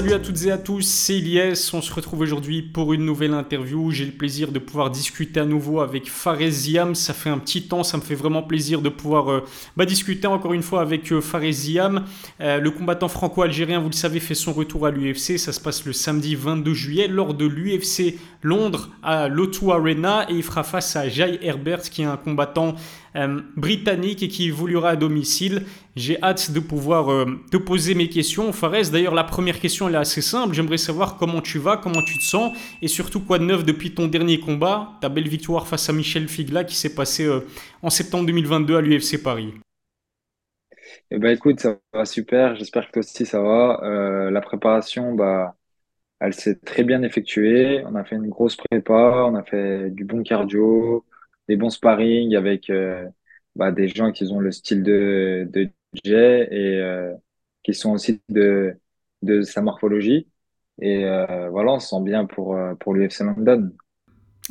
Salut à toutes et à tous, c'est Ilyes. On se retrouve aujourd'hui pour une nouvelle interview. J'ai le plaisir de pouvoir discuter à nouveau avec Fares Ziam. Ça fait un petit temps, ça me fait vraiment plaisir de pouvoir euh, bah, discuter encore une fois avec euh, Fares Ziam. Euh, le combattant franco-algérien, vous le savez, fait son retour à l'UFC. Ça se passe le samedi 22 juillet lors de l'UFC Londres à l'O2 Arena et il fera face à Jai Herbert qui est un combattant euh, britannique et qui évoluera à domicile. J'ai hâte de pouvoir te poser mes questions. Fares, d'ailleurs, la première question elle est assez simple. J'aimerais savoir comment tu vas, comment tu te sens et surtout quoi de neuf depuis ton dernier combat, ta belle victoire face à Michel Figla qui s'est passé euh, en septembre 2022 à l'UFC Paris. Eh ben, écoute, ça va super. J'espère que toi aussi ça va. la préparation, bah, elle s'est très bien effectuée. On a fait une grosse prépa, on a fait du bon cardio, des bons sparring avec euh, bah, des gens qui ont le style de, de Jay et euh, qui sont aussi de, de sa morphologie. Et euh, voilà, on se sent bien pour, pour l'UFC London.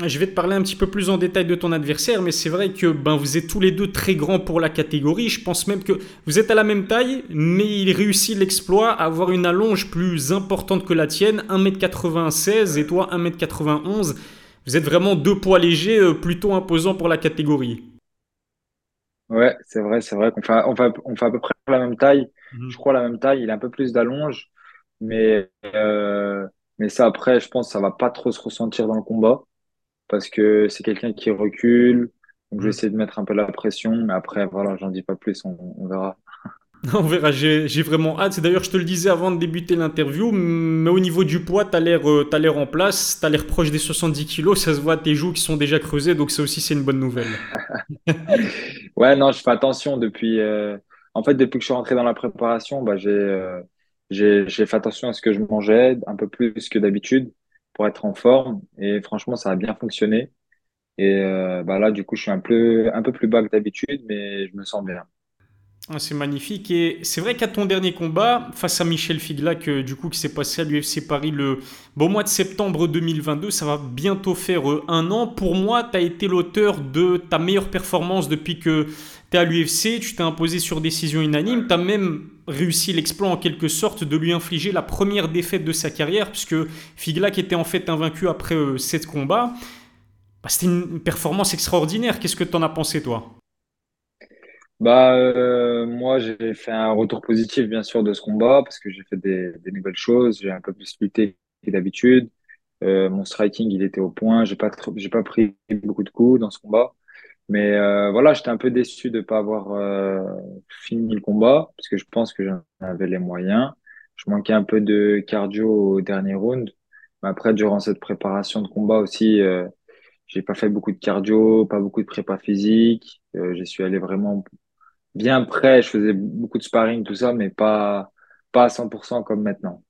Je vais te parler un petit peu plus en détail de ton adversaire, mais c'est vrai que ben, vous êtes tous les deux très grands pour la catégorie. Je pense même que vous êtes à la même taille, mais il réussit l'exploit à avoir une allonge plus importante que la tienne, 1m96 et toi 1m91. Vous êtes vraiment deux poids légers euh, plutôt imposants pour la catégorie. Ouais, c'est vrai, c'est vrai qu'on fait, on fait, on fait à peu près la même taille. Mhm. Je crois la même taille. Il a un peu plus d'allonge, mais euh, mais ça après, je pense, que ça va pas trop se ressentir dans le combat parce que c'est quelqu'un qui recule. Donc je vais mhm. essayer de mettre un peu la pression, mais après voilà, j'en dis pas plus, on verra. On verra, j'ai vraiment hâte. D'ailleurs, je te le disais avant de débuter l'interview, mais au niveau du poids, tu as euh, l'air en place, tu as l'air proche des 70 kilos, ça se voit tes joues qui sont déjà creusées, donc ça aussi, c'est une bonne nouvelle. ouais, non, je fais attention depuis. Euh, en fait, depuis que je suis rentré dans la préparation, bah, euh, j'ai fait attention à ce que je mangeais, un peu plus que d'habitude, pour être en forme, et franchement, ça a bien fonctionné. Et bah là, du coup, je suis un peu, un peu plus bas que d'habitude, mais je me sens bien. Ah, c'est magnifique. Et c'est vrai qu'à ton dernier combat, face à Michel Figlac, du coup, qui s'est passé à l'UFC Paris le bon mois de septembre 2022, ça va bientôt faire euh, un an. Pour moi, tu as été l'auteur de ta meilleure performance depuis que tu es à l'UFC. Tu t'es imposé sur décision unanime. Tu as même réussi l'exploit en quelque sorte de lui infliger la première défaite de sa carrière, puisque Figlac était en fait invaincu après euh, sept combats. Bah, C'était une performance extraordinaire. Qu'est-ce que tu en as pensé, toi? Bah, euh, moi, j'ai fait un retour positif, bien sûr, de ce combat parce que j'ai fait des, nouvelles choses. J'ai un peu plus lutté que d'habitude. Euh, mon striking, il était au point. J'ai pas, pas pris beaucoup de coups dans ce combat. Mais euh, voilà, j'étais un peu déçu de pas avoir euh, fini le combat parce que je pense que j'en avais les moyens. Je manquais un peu de cardio au dernier round. Mais après, durant cette préparation de combat aussi, euh, j'ai pas fait beaucoup de cardio, pas beaucoup de prépa physique. Euh, j'y suis allé vraiment bien prêt. Je faisais beaucoup de sparring, tout ça, mais pas, pas à 100% comme maintenant.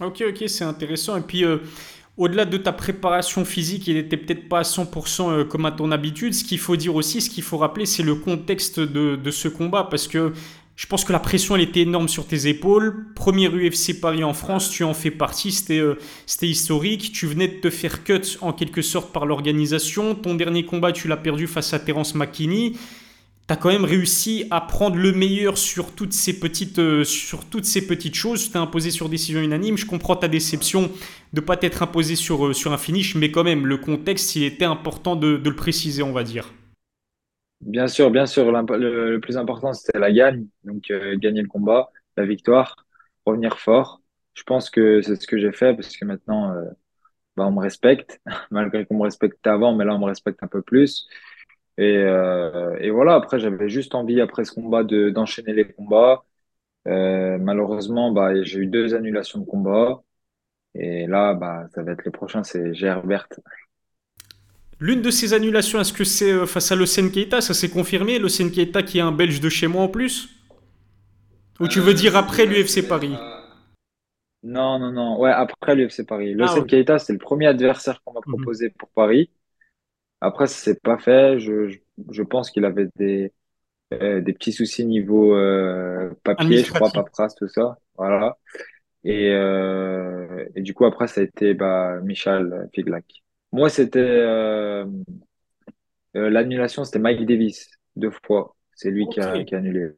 Ok, ok, c'est intéressant. Et puis, euh, au-delà de ta préparation physique, il n'était peut-être pas à 100% euh, comme à ton habitude. Ce qu'il faut dire aussi, ce qu'il faut rappeler, c'est le contexte de, ce combat. Parce que je pense que la pression, elle était énorme sur tes épaules. Premier UFC Paris en France, tu en fais partie, euh, c'était historique. Tu venais de te faire cut en quelque sorte par l'organisation. Ton dernier combat, tu l'as perdu face à Terence McKinney tu quand même réussi à prendre le meilleur sur toutes ces petites, euh, sur toutes ces petites choses. Tu t'es imposé sur décision unanime. Je comprends ta déception de ne pas t'être imposé sur, euh, sur un finish, mais quand même, le contexte, il était important de, de le préciser, on va dire. Bien sûr, bien sûr. Le, plus important, c'était la gagne. Donc, euh, gagner le combat, la victoire, revenir fort. Je pense que c'est ce que j'ai fait parce que maintenant, bah, on me respecte, malgré qu'on me respectait avant, mais là, on me respecte un peu plus. Et, euh, et voilà, après, j'avais juste envie, après ce combat, de, d'enchaîner les combats. Euh, malheureusement, bah, j'ai eu deux annulations de combats. Et là, bah, ça va être le prochain, c'est Gerbert. L'une de ces annulations, est-ce que c'est euh, face à Lucien Keita Ça s'est confirmé Lucien Keita qui est un Belge de chez moi en plus? Ou tu veux dire après l'UFC Paris? Non, non, non. Ouais, après l'UFC Paris. Ah, Keita, c'est le premier adversaire qu'on m'a mhm. proposé pour Paris. Après, ça s'est pas fait. Je, je, pense qu'il avait des, euh, des petits soucis niveau euh, papier, je crois, paperasse, tout ça. Voilà. Et, euh, et du coup, après, ça a été bah, Michel Figlac. Moi, c'était euh, euh, l'annulation, c'était Mike Davis, deux fois. C'est lui qui, a, qui a annulé.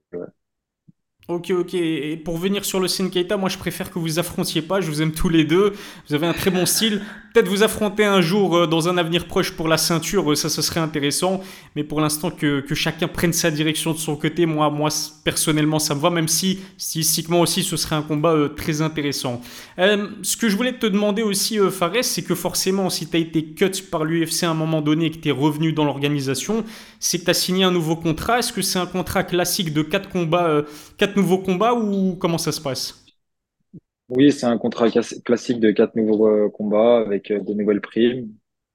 Ok, ok. Et pour venir sur le Senkeita, moi je préfère que vous affrontiez pas. Je vous aime tous les deux. Vous avez un très bon style. Peut-être vous affronter un jour euh, dans un avenir proche pour la ceinture, euh, ça, ce serait intéressant. Mais pour l'instant, que, que, chacun prenne sa direction de son côté, moi, moi personnellement, ça me va. Même si stylistiquement aussi, ce serait un combat euh, très intéressant. Euh, ce que je voulais te demander aussi, Fares, c'est que forcément, si tu as été cut par l'UFC à un moment donné et que tu es revenu dans l'organisation, c'est que tu as signé un nouveau contrat. Est-ce que c'est un contrat classique de 4 combats, 4 nouveaux combats ou comment ça se passe? Oui, c'est un contrat classique de quatre nouveaux euh, combats avec euh, de nouvelles primes.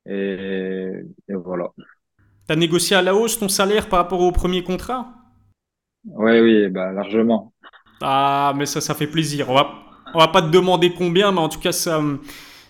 Et, et voilà. T'as négocié à la hausse ton salaire par rapport au premier contrat? Oui, oui, bah, largement. Ah, mais ça, ça fait plaisir. On va, on va pas te demander combien, mais en tout cas, ça,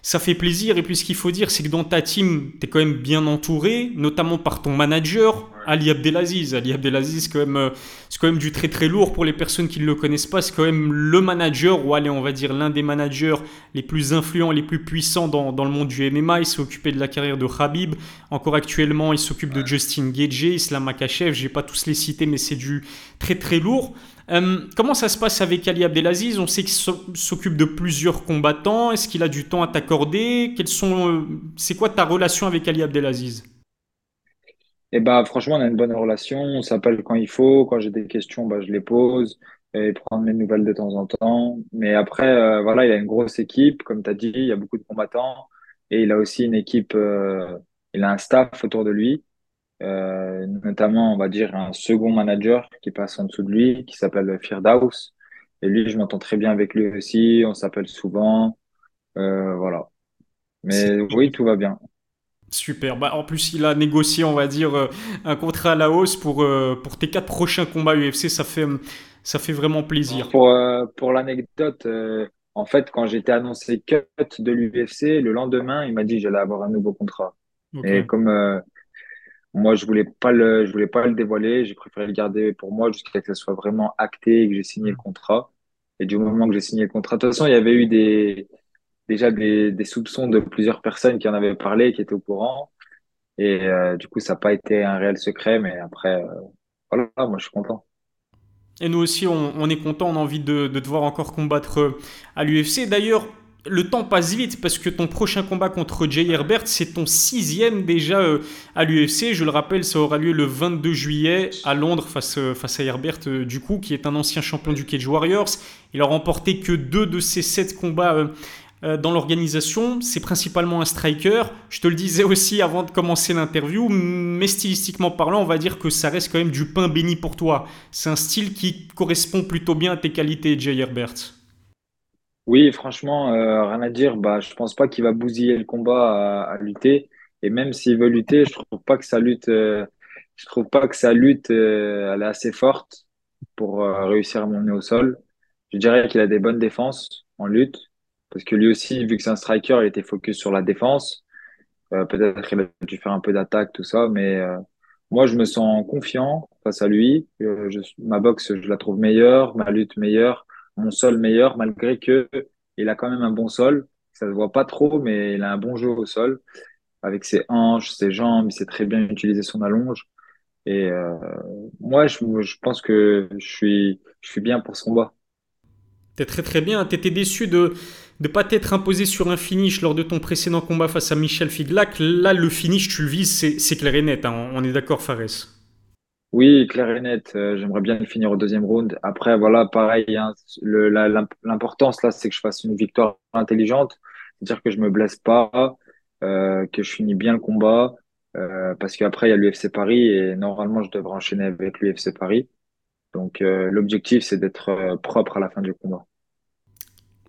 ça fait plaisir. Et puis, ce qu'il faut dire, c'est que dans ta team, tu es quand même bien entouré, notamment par ton manager, Ali Abdelaziz. Ali Abdelaziz, c'est quand, même, euh, c'est quand même du très très lourd pour les personnes qui ne le connaissent pas. C'est quand même le manager, ou allez, on va dire l'un des managers les plus influents, les plus puissants dans, dans le monde du MMA. Il s'est occupé de la carrière de Khabib. Encore actuellement, il s'occupe de Justin Gagey, Islam Makachev. Je vais pas tous les citer, mais c'est du très très lourd. Euh, comment ça se passe avec Ali Abdelaziz? On sait qu'il s'occupe de plusieurs combattants. Est-ce qu'il a du temps à t'accorder? Sont, euh, c'est quoi ta relation avec Ali Abdelaziz? Et bah, franchement, on a une bonne relation. On s'appelle quand il faut. Quand j'ai des questions, bah, je les pose et prendre mes nouvelles de temps en temps. Mais après, euh, voilà, il a une grosse équipe. Comme tu as dit, il y a beaucoup de combattants. Et il a aussi une équipe, il a un staff autour de lui. Euh, notamment, on va dire, un second manager qui passe en dessous de lui, qui s'appelle Firdaus. Et lui, je m'entends très bien avec lui aussi. On s'appelle souvent. Euh, voilà. Mais oui, tout va bien. Super. Bah, en plus, il a négocié, on va dire, euh, un contrat à la hausse pour, pour tes quatre prochains combats UFC. Ça fait, ça fait vraiment plaisir. Pour, pour l'anecdote, en fait, quand j'étais annoncé cut de l'UFC, le lendemain, il m'a dit que j'allais avoir un nouveau contrat. Et comme moi, je voulais pas le, je voulais pas le dévoiler, j'ai préféré le garder pour moi jusqu'à que ça soit vraiment acté et que j'ai signé le contrat. Et du moment que j'ai signé le contrat, de toute façon, il y avait eu déjà des, soupçons de plusieurs personnes qui en avaient parlé, qui étaient au courant. Et euh, du coup, ça n'a pas été un réel secret, mais après, euh, voilà, moi, je suis content. Et nous aussi, on, est content, on a envie de, de te voir encore combattre euh, à l'UFC. D'ailleurs, le temps passe vite parce que ton prochain combat contre Jay Herbert, c'est ton sixième déjà euh, à l'UFC. Je le rappelle, ça aura lieu le 22 juillet à Londres face, euh, face à Herbert, euh, du coup, qui est un ancien champion du Cage Warriors. Il a remporté que deux de ses sept combats dans l'organisation. C'est principalement un striker. Je te le disais aussi avant de commencer l'interview, mais stylistiquement parlant, on va dire que ça reste quand même du pain béni pour toi. C'est un style qui correspond plutôt bien à tes qualités, Jay Herbert. Oui, franchement, euh, rien à dire. Bah, je pense pas qu'il va bousiller le combat à, à lutter. Et même s'il veut lutter, je trouve pas que sa lutte, euh, je trouve pas que sa lutte, euh, elle est assez forte pour euh, réussir à m'emmener au sol. Je dirais qu'il a des bonnes défenses en lutte, parce que lui aussi, vu que c'est un striker, il était focus sur la défense. Euh, peut-être qu'il a dû faire un peu d'attaque, tout ça, mais euh, moi, je me sens confiant face à lui. Je- ma boxe, je la trouve meilleure, ma lutte meilleure, mon sol meilleur, malgré que il a quand même un bon sol. Ça se voit pas trop, mais il a un bon jeu au sol, avec ses hanches, ses jambes, il sait très bien utiliser son allonge. Et euh, moi, je, pense que je suis, bien pour ce combat. T'es très très bien. T'étais déçu de ne pas t'être imposé sur un finish lors de ton précédent combat face à Michel Figlac. Là, le finish, tu le vises, c'est c'est clair et net. hein. On est d'accord, Fares. Oui, clair et net. euh, j'aimerais bien finir au deuxième round. Après, voilà, pareil, hein, l'importance là, c'est que je fasse une victoire intelligente, c'est-à-dire que je me blesse pas, euh, que je finis bien le combat, euh, parce qu'après il y a l'UFC Paris et normalement je devrais enchaîner avec l'UFC Paris. Donc euh, l'objectif c'est d'être propre à la fin du combat.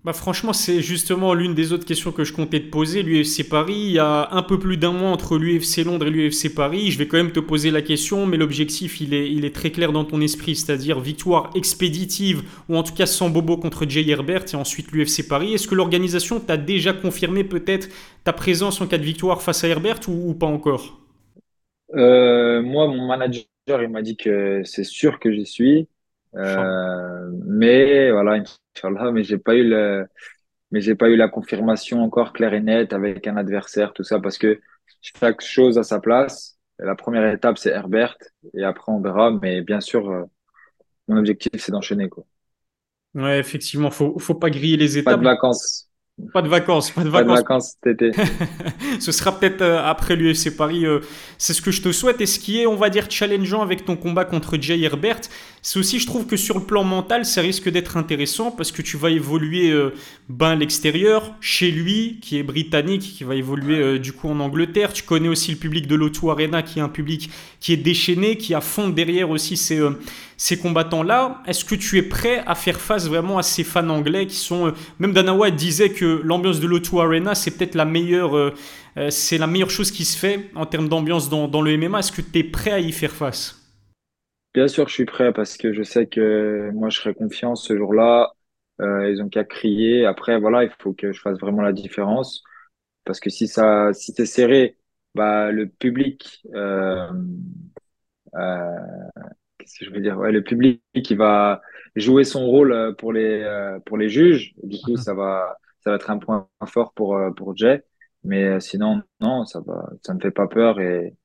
Bah franchement, c'est justement l'une des autres questions que je comptais te poser. L'UFC Paris, il y a un peu plus d'un mois entre l'UFC Londres et l'UFC Paris. Je vais quand même te poser la question, mais l'objectif, il est, il est très clair dans ton esprit, c'est-à-dire victoire expéditive, ou en tout cas sans bobo contre Jay Herbert, et ensuite l'UFC Paris. Est-ce que l'organisation t'a déjà confirmé peut-être ta présence en cas de victoire face à Herbert ou, ou pas encore? Euh, moi, mon manager il m'a dit que c'est sûr que j'y suis, euh, mais voilà, Inch'Allah, mais j'ai pas eu le mais j'ai pas eu la confirmation encore claire et nette avec un adversaire, tout ça, parce que chaque chose a sa place. La première étape, c'est Herbert, et après on verra. Mais bien sûr, euh, mon objectif, c'est d'enchaîner, quoi. Ouais, effectivement, faut, faut pas griller les Pas de étapes. vacances. Pas de vacances, pas de Pas de vacances. vacances cet été. Ce sera peut-être euh, après l'UFC Paris. euh, c'est ce que je te souhaite. Et ce qui est, on va dire, challengeant avec ton combat contre Jay Herbert, c'est aussi, je trouve que sur le plan mental, ça risque d'être intéressant parce que tu vas évoluer euh, ben, à l'extérieur, chez lui, qui est britannique, qui va évoluer euh, du coup en Angleterre. Tu connais aussi le public de l'O2 Arena, qui est un public qui est déchaîné, qui a fond derrière aussi ces, euh, ces combattants-là. Est-ce que tu es prêt à faire face vraiment à ces fans anglais qui sont... même Dana White disait que l'ambiance de l'O2 Arena, c'est peut-être la meilleure... c'est la meilleure chose qui se fait en termes d'ambiance dans, dans le MMA. Est-ce que tu es prêt à y faire face? Bien sûr, je suis prêt parce que je sais que moi, je serai confiant ce jour-là. Euh, ils ont qu'à crier. Après, voilà, il faut que je fasse vraiment la différence. Parce que si ça, si c'est serré, bah, le public, euh, euh, qu'est-ce que je veux dire? Ouais, le public qui va jouer son rôle euh, pour les, euh, pour les juges. Du coup, ça va, ça va être un point fort pour, euh, pour Jay. Mais sinon, non, ça va, ça me fait pas peur et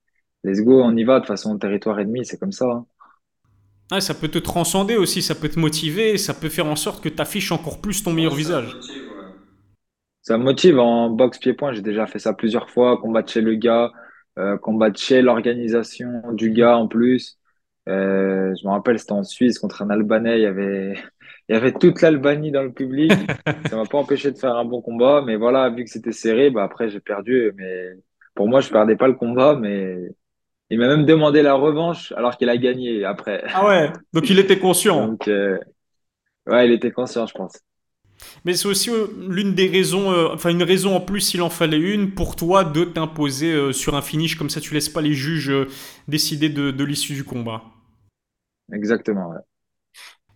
let's go, on y va. De toute façon, territoire ennemi, c'est comme ça. hein. Ouais, Ça peut te transcender aussi, ça peut te motiver, ça peut faire en sorte que tu affiches encore plus ton meilleur ça visage. motive, ouais. Ça me motive en boxe pied-point. J'ai déjà fait ça plusieurs fois, combattre chez le gars, euh, combattre chez l'organisation du gars en plus. Euh, je me rappelle, c'était en Suisse contre un Albanais. Il y avait, il y avait toute l'Albanie dans le public. Ça m'a pas empêché de faire un bon combat, mais voilà, vu que c'était serré, bah après j'ai perdu. Mais pour moi, je perdais pas le combat, mais il m'a même demandé la revanche alors qu'il a gagné après. Ah ouais, donc il était conscient. Donc, euh, ouais, il était conscient, je pense. Mais c'est aussi euh, l'une des raisons, euh, enfin une raison en plus, s'il en fallait une, pour toi de t'imposer euh, sur un finish, comme ça tu laisses pas les juges décider de, de l'issue du combat. Exactement. ouais.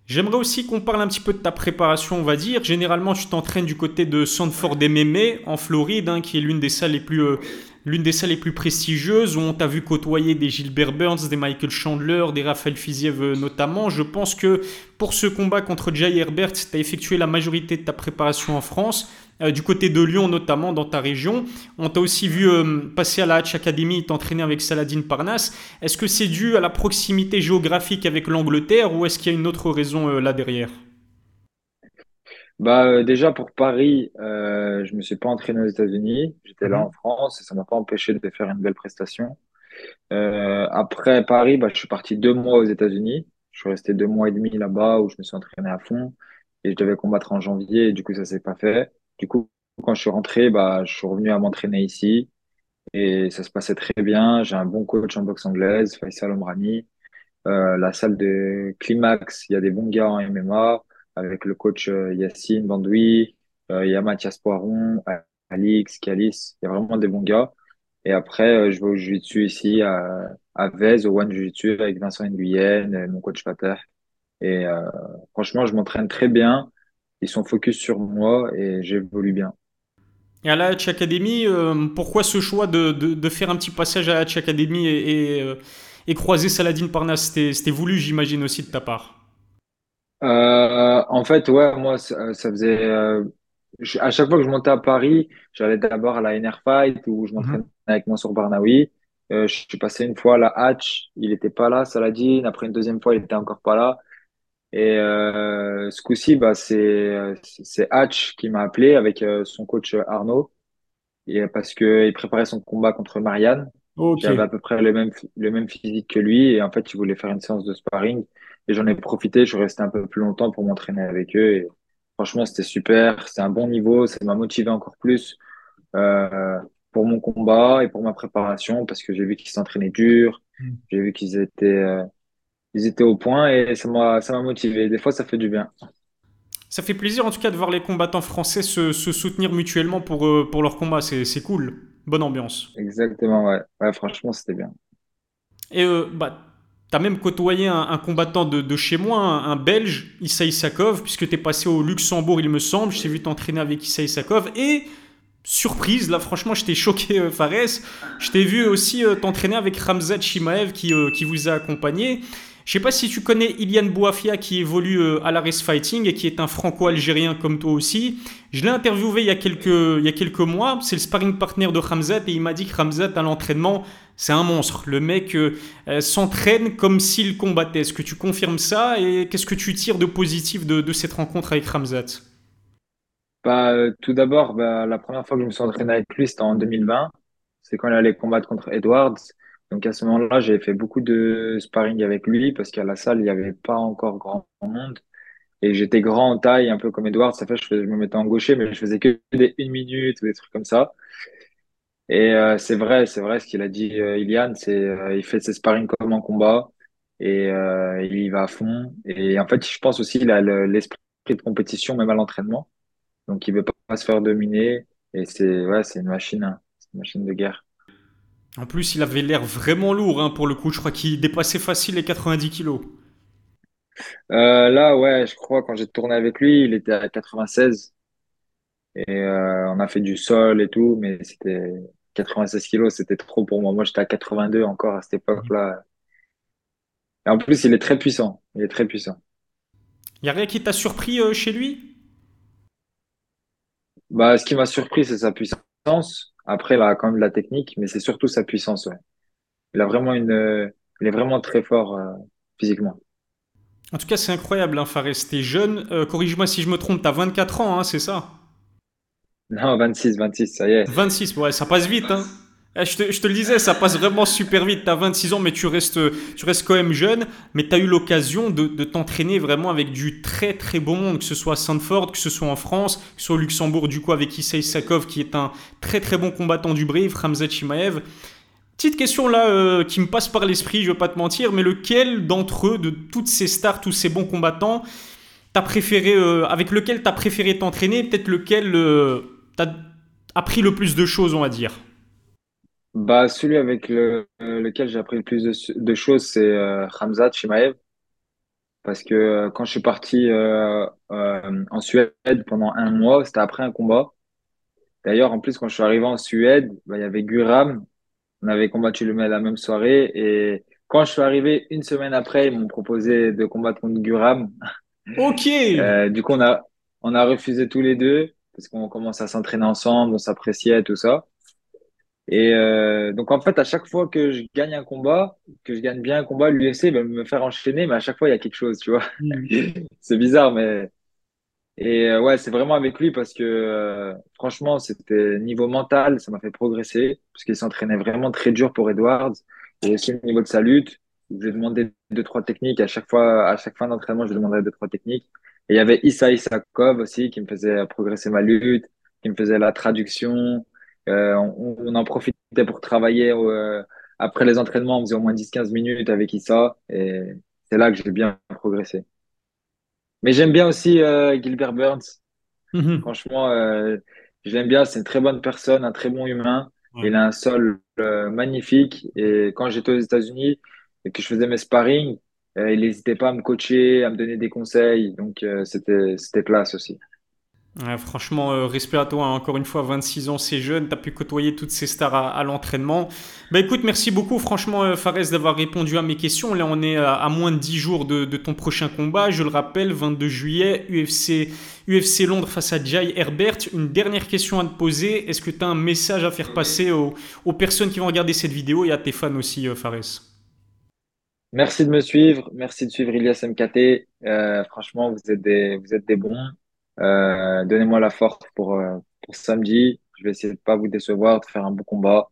J'aimerais aussi qu'on parle un petit peu de ta préparation, on va dire. Généralement, tu t'entraînes du côté de Sanford MMA en Floride, hein, qui est l'une des salles les plus, euh, l'une des salles les plus prestigieuses, où on t'a vu côtoyer des Gilbert Burns, des Michael Chandler, des Raphaël Fiziev euh, notamment. Je pense que pour ce combat contre Jay Herbert, tu as effectué la majorité de ta préparation en France, euh, du côté de Lyon notamment, dans ta région. On t'a aussi vu euh, passer à la Hatch Academy, t'entraîner avec Saladin Parnasse. Est-ce que c'est dû à la proximité géographique avec l'Angleterre ou est-ce qu'il y a une autre raison euh, là derrière? Bah, déjà pour Paris, je me suis pas entraîné aux États-Unis. J'étais là Mhm. en France et ça m'a pas empêché de faire une belle prestation. Après Paris, bah, je suis parti deux mois aux États-Unis. Je suis resté deux mois et demi là-bas où je me suis entraîné à fond et je devais combattre en janvier et du coup ça s'est pas fait. Du coup, quand je suis rentré, bah, je suis revenu à m'entraîner ici et ça se passait très bien. J'ai un bon coach en boxe anglaise, Faisal Omrani. Euh, la salle de Climax, il y a des bons gars en MMA avec le coach euh, Yacine Bandoui, euh, il y a Mathias Poiron, Alix, Calis, il y a vraiment des bons gars. Et après, euh, je vais au Jiu-Jitsu ici à, à Vez, au One Jiu-Jitsu avec Vincent Nguyen, euh, mon coach Pater. Et euh, franchement, je m'entraîne très bien. Ils sont focus sur moi et j'évolue bien. Et à la Hatch Academy, euh, pourquoi ce choix de, de- de faire un petit passage à la Hatch Academy et, et, euh, et croiser Saladin Parnasse? C'était voulu, j'imagine, aussi de ta part. Euh, en fait, ouais, moi, ça, ça faisait. euh, je- à chaque fois que je montais à Paris, j'allais d'abord à la NR Fight où je m'entraînais Mhm. avec Mansour Barnaoui. Je suis passé une fois à la Hatch, il était pas là, Saladin. Après une deuxième fois, il était encore pas là. Et euh, ce coup-ci, bah, c'est c'est Hatch qui m'a appelé avec euh, son coach Arnaud, et parce que il préparait son combat contre Marianne. Ok. J'avais à peu près le même, le même physique que lui et en fait, ils voulaient faire une séance de sparring et j'en ai profité. Je suis resté un peu plus longtemps pour m'entraîner avec eux et franchement, c'était super. C'est un bon niveau. Ça m'a motivé encore plus euh, pour mon combat et pour ma préparation parce que j'ai vu qu'ils s'entraînaient dur. J'ai vu qu'ils étaient, euh, ils étaient au point et ça m'a, ça m'a motivé. Des fois, ça fait du bien. Ça fait plaisir en tout cas de voir les combattants français se, se soutenir mutuellement pour, euh, pour leur combat. C'est c'est cool. Bonne ambiance. Exactement, ouais. Ouais, franchement, c'était bien. Et euh, bah, t'as même côtoyé un, un combattant de, de chez moi, un, un Belge, Issa Isakov, puisque t'es passé au Luxembourg, il me semble. Je t'ai vu t'entraîner avec Issa Isakov. Et surprise, là franchement, j'étais choqué, euh, Fares. Je t'ai vu aussi euh, t'entraîner avec Ramzat Chimaev qui, euh, qui vous a accompagné. Je sais pas si tu connais Ilian Bouafia qui évolue euh, à la Race Fighting et qui est un franco-algérien comme toi aussi. Je l'ai interviewé il y a quelques, il y a quelques mois. C'est le sparring partner de Ramzat et il m'a dit que Ramzat à l'entraînement, c'est un monstre. Le mec euh, euh, s'entraîne comme s'il combattait. Est-ce que tu confirmes ça et qu'est-ce que tu tires de positif de, cette rencontre avec Ramzat bah, Tout d'abord, bah, la première fois que je me suis entraîné avec lui, c'était en 2020. C'est quand il allait combattre contre Edwards. Donc à ce moment-là, j'ai fait beaucoup de sparring avec lui parce qu'à la salle, il n'y avait pas encore grand monde. Et j'étais grand en taille, un peu comme Edward. Ça fait, je, je me mettais en gaucher, mais je faisais que des une minute ou des trucs comme ça. Et euh, c'est vrai, c'est vrai ce qu'il a dit euh, Ilian, c'est euh, il fait ses sparring comme en combat et euh, il y va à fond. Et en fait, je pense aussi il a l'esprit de compétition même à l'entraînement. Donc il veut pas, se faire dominer et c'est ouais, c'est une machine, hein. une machine de guerre. En plus, il avait l'air vraiment lourd hein, pour le coup. Je crois qu'il dépassait facile les 90 kilos. Euh, là, ouais, je crois quand j'ai tourné avec lui, il était à 96. Et euh, on a fait du sol et tout, mais c'était 96 kilos, c'était trop pour moi. Moi, j'étais à 82 encore à cette époque-là. Et en plus, il est très puissant. Il est très puissant. Il y a rien qui t'a surpris euh, chez lui? Bah, ce qui m'a surpris, c'est sa puissance. Après, il a quand même de la technique, mais c'est surtout sa puissance. Il a vraiment une, il est vraiment très fort euh, physiquement. En tout cas, c'est incroyable, hein, Fares. T'es jeune. Euh, corrige-moi si je me trompe, t'as 24 ans, hein, c'est ça? Non, 26, 26, ça y est. 26, ouais, ça passe vite. Hein. Eh, je, te, le disais, ça passe vraiment super vite. T'as 26 ans, mais tu restes, tu restes quand même jeune. Mais t'as eu l'occasion de, t'entraîner vraiment avec du très très bon monde, que ce soit à Sandford, que ce soit en France, que ce soit au Luxembourg, du coup, avec Issei Sakov, qui est un très très bon combattant du Brave, Ramzat Chimaev. Petite question là euh, qui me passe par l'esprit, je veux pas te mentir, mais lequel d'entre eux, de toutes ces stars, tous ces bons combattants, t'as préféré, euh, avec lequel t'as préféré t'entraîner, peut-être lequel euh, t'as appris le plus de choses, on va dire? Bah celui avec lequel j'ai appris le plus de, choses, c'est Hamza Chimaev, parce que quand je suis parti en Suède pendant un mois, c'était après un combat. D'ailleurs, en plus, quand je suis arrivé en Suède, bah, il y avait Guram on avait combattu le la même soirée. Et quand je suis arrivé une semaine après, ils m'ont proposé de combattre contre Guram. Ok. Euh, du coup, on a, on a refusé tous les deux parce qu'on commence à s'entraîner ensemble, on s'appréciait, tout ça. Et euh, donc, en fait, à chaque fois que je gagne un combat, que je gagne bien un combat, l'UFC va me faire enchaîner, mais à chaque fois, il y a quelque chose, tu vois. Mm. c'est bizarre, mais et euh, ouais, c'est vraiment avec lui parce que euh, franchement, c'était niveau mental, ça m'a fait progresser parce qu'il s'entraînait vraiment très dur pour Edwards. Et aussi au niveau de sa lutte, je lui ai demandé deux trois techniques à chaque fois, à chaque fin d'entraînement, je lui demandais deux trois techniques. Et il y avait Issa Isakov aussi qui me faisait progresser ma lutte, qui me faisait la traduction. Euh, on, on, en profitait pour travailler euh, après les entraînements, on faisait au moins 10-15 minutes avec Issa et c'est là que j'ai bien progressé. Mais j'aime bien aussi euh, Gilbert Burns. Mhm. Franchement, euh, j'aime bien. C'est une très bonne personne, un très bon humain. Il a un sol euh, magnifique. Et quand j'étais aux États-Unis et que je faisais mes sparring, il n'hésitait pas à me coacher, à me donner des conseils. Donc, c'était c'était classe aussi franchement, euh, respect à toi, hein. encore une fois, 26 ans, c'est jeune, tu as pu côtoyer toutes ces stars à, l'entraînement. Bah écoute, merci beaucoup, franchement, euh, Fares, d'avoir répondu à mes questions. Là, on est à, moins de 10 jours de, ton prochain combat, je le rappelle, 22 juillet, UFC, UFC Londres face à Jai Herbert. Une dernière question à te poser, est-ce que tu as un message à faire passer aux, personnes qui vont regarder cette vidéo et à tes fans aussi, euh, Fares? Merci de me suivre, merci de suivre Ilias MKT. franchement, vous êtes des, vous êtes des bons. Euh, Donnez-moi la force pour, euh, pour samedi. Je vais essayer de pas vous décevoir, de faire un bon combat.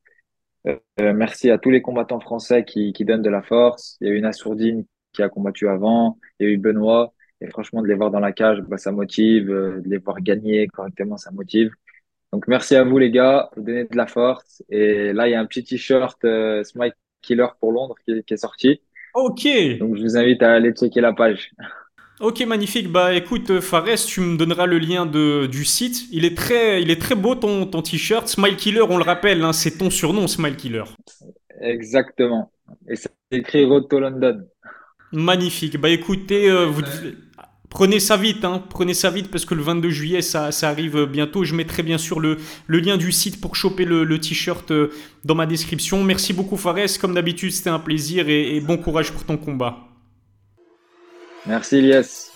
Euh, merci à tous les combattants français qui, qui donnent de la force. Il y a eu Nassourdine qui a combattu avant. Il y a eu Benoît. Et franchement, de les voir dans la cage, bah, ça motive. Euh, de les voir gagner correctement, ça motive. Donc merci à vous les gars, vous donnez de la force. Et là, il y a un petit t-shirt euh, Smile Killer pour Londres qui, qui est sorti. Ok. Donc je vous invite à aller checker la page. Ok, magnifique. Bah écoute, euh, Fares, tu me donneras le lien de, du site. Il est très, il est très beau ton, ton t-shirt. Smile Killer, on le rappelle, hein, c'est ton surnom, Smile Killer. Exactement. Et c'est écrit Road to London. Magnifique. Bah écoutez, euh, vous, prenez ça vite, hein, prenez ça vite parce que le 22 juillet, ça, ça arrive bientôt. Je mettrai bien sûr le, le lien du site pour choper le, le t-shirt euh, dans ma description. Merci beaucoup, Fares. Comme d'habitude, c'était un plaisir et bon courage pour ton combat. Merci, Elias.